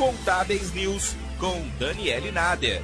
Contábeis News com Daniele Nader.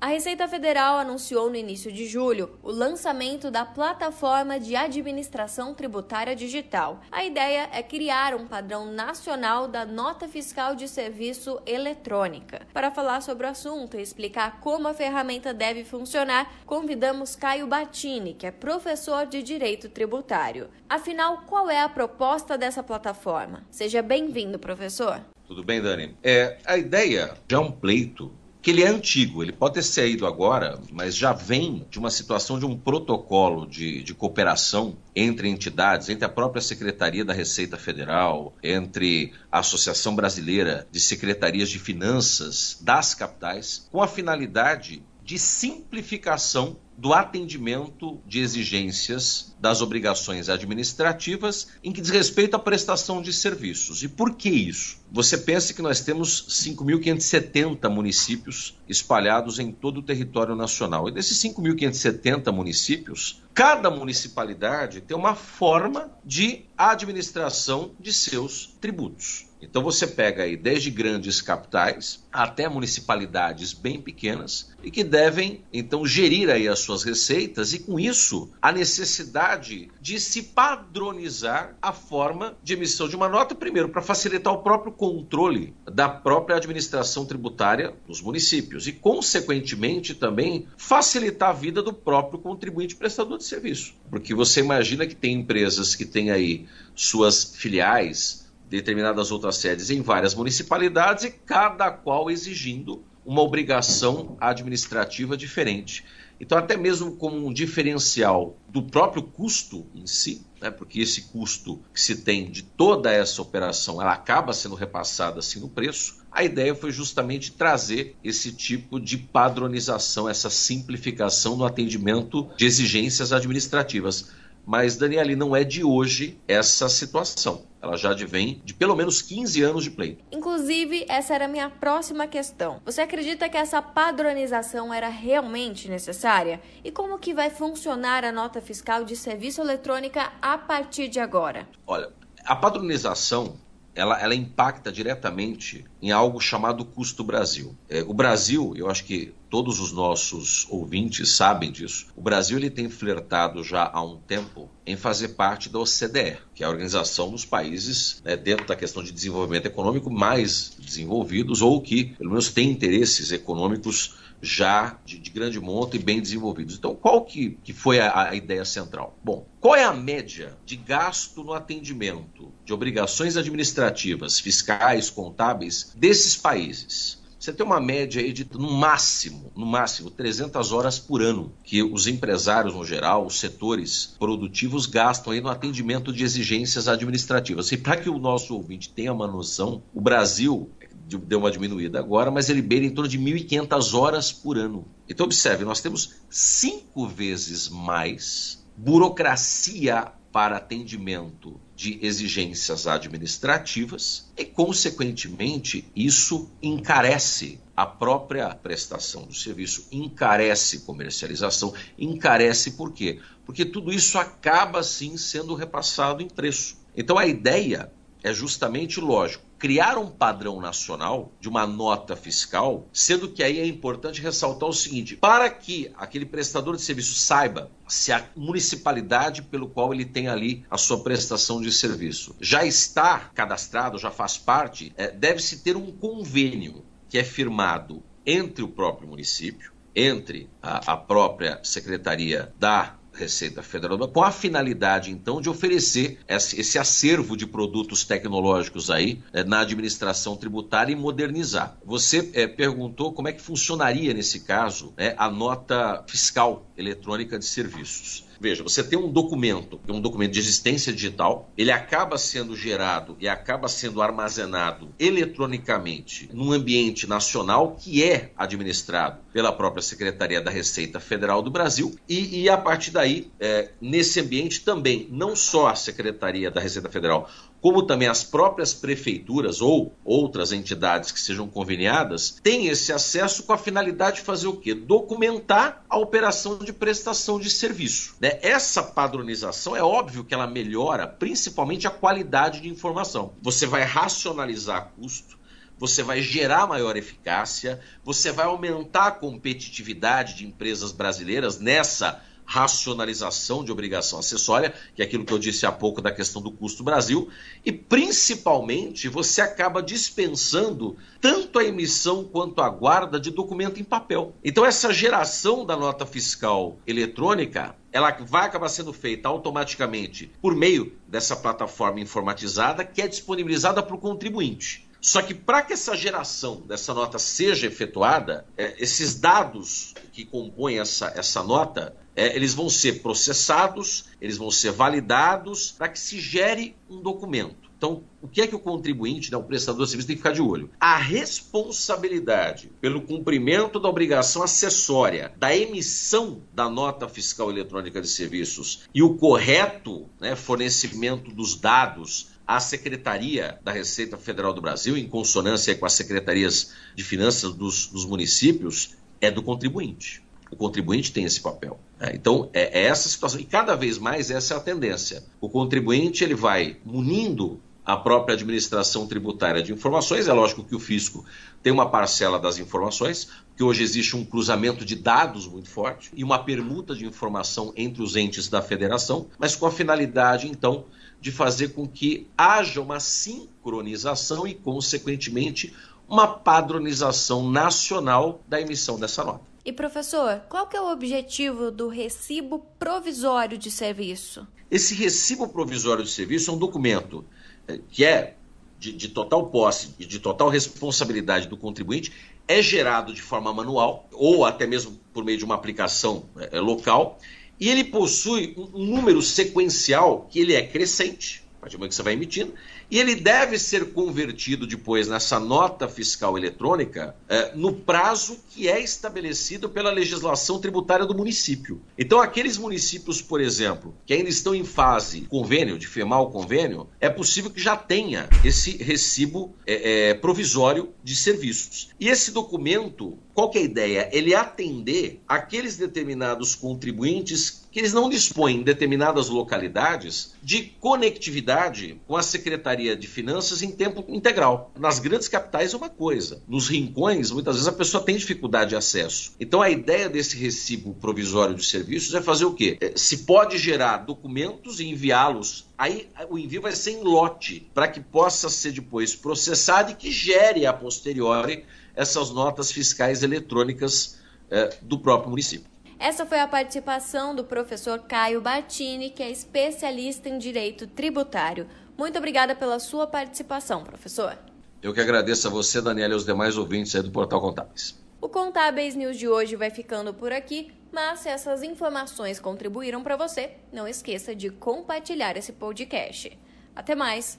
A Receita Federal anunciou no início de julho o lançamento da plataforma de administração tributária digital. A ideia é criar um padrão nacional da nota fiscal de serviço eletrônica. Para falar sobre o assunto e explicar como a ferramenta deve funcionar, convidamos Caio Batini, que é professor de Direito Tributário. Afinal, qual é a proposta dessa plataforma? Seja bem-vindo, professor. Tudo bem, Dani? É, a ideia já é um pleito que ele é antigo, ele pode ter saído agora, mas já vem de uma situação de um protocolo de, de cooperação entre entidades, entre a própria Secretaria da Receita Federal, entre a Associação Brasileira de Secretarias de Finanças das capitais, com a finalidade de simplificação do atendimento de exigências das obrigações administrativas em que diz respeito à prestação de serviços. E por que isso? Você pensa que nós temos 5.570 municípios espalhados em todo o território nacional. E desses 5.570 municípios, cada municipalidade tem uma forma de administração de seus tributos. Então você pega aí desde grandes capitais até municipalidades bem pequenas e que devem então gerir aí as suas receitas e com isso a necessidade de se padronizar a forma de emissão de uma nota primeiro para facilitar o próprio controle da própria administração tributária dos municípios e consequentemente também facilitar a vida do próprio contribuinte prestador de serviço. Porque você imagina que tem empresas que têm aí suas filiais determinadas outras sedes em várias municipalidades e cada qual exigindo uma obrigação administrativa diferente. Então, até mesmo como um diferencial do próprio custo em si, né, porque esse custo que se tem de toda essa operação, ela acaba sendo repassada assim no preço, a ideia foi justamente trazer esse tipo de padronização, essa simplificação no atendimento de exigências administrativas. Mas, Daniele, não é de hoje essa situação. Ela já advém de pelo menos 15 anos de pleito. Inclusive, essa era a minha próxima questão. Você acredita que essa padronização era realmente necessária? E como que vai funcionar a nota fiscal de serviço eletrônica a partir de agora? Olha, a padronização ela, ela impacta diretamente em algo chamado custo Brasil. É, o Brasil, eu acho que todos os nossos ouvintes sabem disso. O Brasil ele tem flertado já há um tempo em fazer parte da OCDE, que é a organização dos países né, dentro da questão de desenvolvimento econômico mais desenvolvidos ou que pelo menos têm interesses econômicos já de, de, grande monta e bem desenvolvidos. Então, qual que, que foi a, a, ideia central? Bom, qual é a média de gasto no atendimento de obrigações administrativas, fiscais, contábeis desses países? Você tem uma média aí de, no máximo, no máximo, 300 horas por ano que os empresários, no geral, os setores produtivos gastam aí no atendimento de exigências administrativas. E para que o nosso ouvinte tenha uma noção, o Brasil deu uma diminuída agora, mas ele beira em torno de 1.500 horas por ano. Então, observe, nós temos cinco vezes mais burocracia para atendimento de exigências administrativas e, consequentemente, isso encarece a própria prestação do serviço, encarece comercialização, encarece por quê? Porque tudo isso acaba, sim, sendo repassado em preço. Então, a ideia é justamente lógico criar um padrão nacional de uma nota fiscal, sendo que aí é importante ressaltar o seguinte: para que aquele prestador de serviço saiba se a municipalidade pelo qual ele tem ali a sua prestação de serviço já está cadastrado, já faz parte, é, deve-se ter um convênio que é firmado entre o próprio município, entre a, a própria Secretaria da Receita Federal, com a finalidade, então, de oferecer esse acervo de produtos tecnológicos aí né, na administração tributária e modernizar. Você é, perguntou como é que funcionaria, nesse caso, né, a nota fiscal eletrônica de serviços. Veja, você tem um documento, um documento de existência digital, ele acaba sendo gerado e acaba sendo armazenado eletronicamente num ambiente nacional que é administrado pela própria Secretaria da Receita Federal do Brasil e, e a partir daí, é, nesse ambiente também, não só a Secretaria da Receita Federal, como também as próprias prefeituras ou outras entidades que sejam conveniadas, têm esse acesso com a finalidade de fazer o quê? Documentar a operação de prestação de serviço. Né? Essa padronização é óbvio que ela melhora principalmente a qualidade de informação. Você vai racionalizar custo, você vai gerar maior eficácia, você vai aumentar a competitividade de empresas brasileiras nessa racionalização de obrigação acessória, que é aquilo que eu disse há pouco da questão do custo Brasil, e principalmente você acaba dispensando tanto a emissão quanto a guarda de documento em papel. Então essa geração da nota fiscal eletrônica, ela vai acabar sendo feita automaticamente por meio dessa plataforma informatizada que é disponibilizada para o contribuinte. Só que para que essa geração dessa nota seja efetuada, é, esses dados que compõem essa, essa nota, é, eles vão ser processados, eles vão ser validados para que se gere um documento. Então, o que é que o contribuinte, né, o prestador de serviço, tem que ficar de olho? A responsabilidade pelo cumprimento da obrigação acessória da emissão da nota fiscal eletrônica de serviços e o correto né, fornecimento dos dados à Secretaria da Receita Federal do Brasil, em consonância com as secretarias de finanças dos, dos municípios, é do contribuinte. O contribuinte tem esse papel. Né? Então, é, é, essa situação. E cada vez mais essa é a tendência. O contribuinte ele vai munindo a própria administração tributária de informações. É lógico que o fisco tem uma parcela das informações, que hoje existe um cruzamento de dados muito forte e uma permuta de informação entre os entes da federação, mas com a finalidade, então, de fazer com que haja uma sincronização e, consequentemente, uma padronização nacional da emissão dessa nota. E professor, qual que é o objetivo do recibo provisório de serviço? Esse recibo provisório de serviço é um documento eh, que é de, de total posse e de total responsabilidade do contribuinte, é gerado de forma manual ou até mesmo por meio de uma aplicação é, local e ele possui um número sequencial que ele é crescente, a partir do momento que você vai emitindo, e ele deve ser convertido depois nessa nota fiscal eletrônica é, no prazo que é estabelecido pela legislação tributária do município. Então, aqueles municípios, por exemplo, que ainda estão em fase convênio, de firmar o convênio, é possível que já tenha esse recibo é, é, provisório de serviços. E esse documento, qual que é a ideia? Ele atender aqueles determinados contribuintes que eles não dispõem em determinadas localidades de conectividade com a Secretaria de Finanças em tempo integral. Nas grandes capitais é uma coisa, nos rincões, muitas vezes a pessoa tem dificuldade de acesso. Então a ideia desse recibo provisório de serviços é fazer o quê? É, se pode gerar documentos e enviá-los Aí o envio vai ser em lote, para que possa ser depois processado e que gere a posteriori essas notas fiscais eletrônicas eh, do próprio município. Essa foi a participação do professor Caio Bartini, que é especialista em direito tributário. Muito obrigada pela sua participação, professor. Eu que agradeço a você, Daniela, e aos demais ouvintes aí do Portal Contábeis. O Contábeis News de hoje vai ficando por aqui, mas se essas informações contribuíram para você, não esqueça de compartilhar esse podcast. Até mais!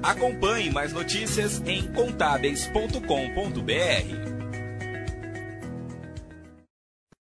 Acompanhe mais notícias em contábeis.com.br.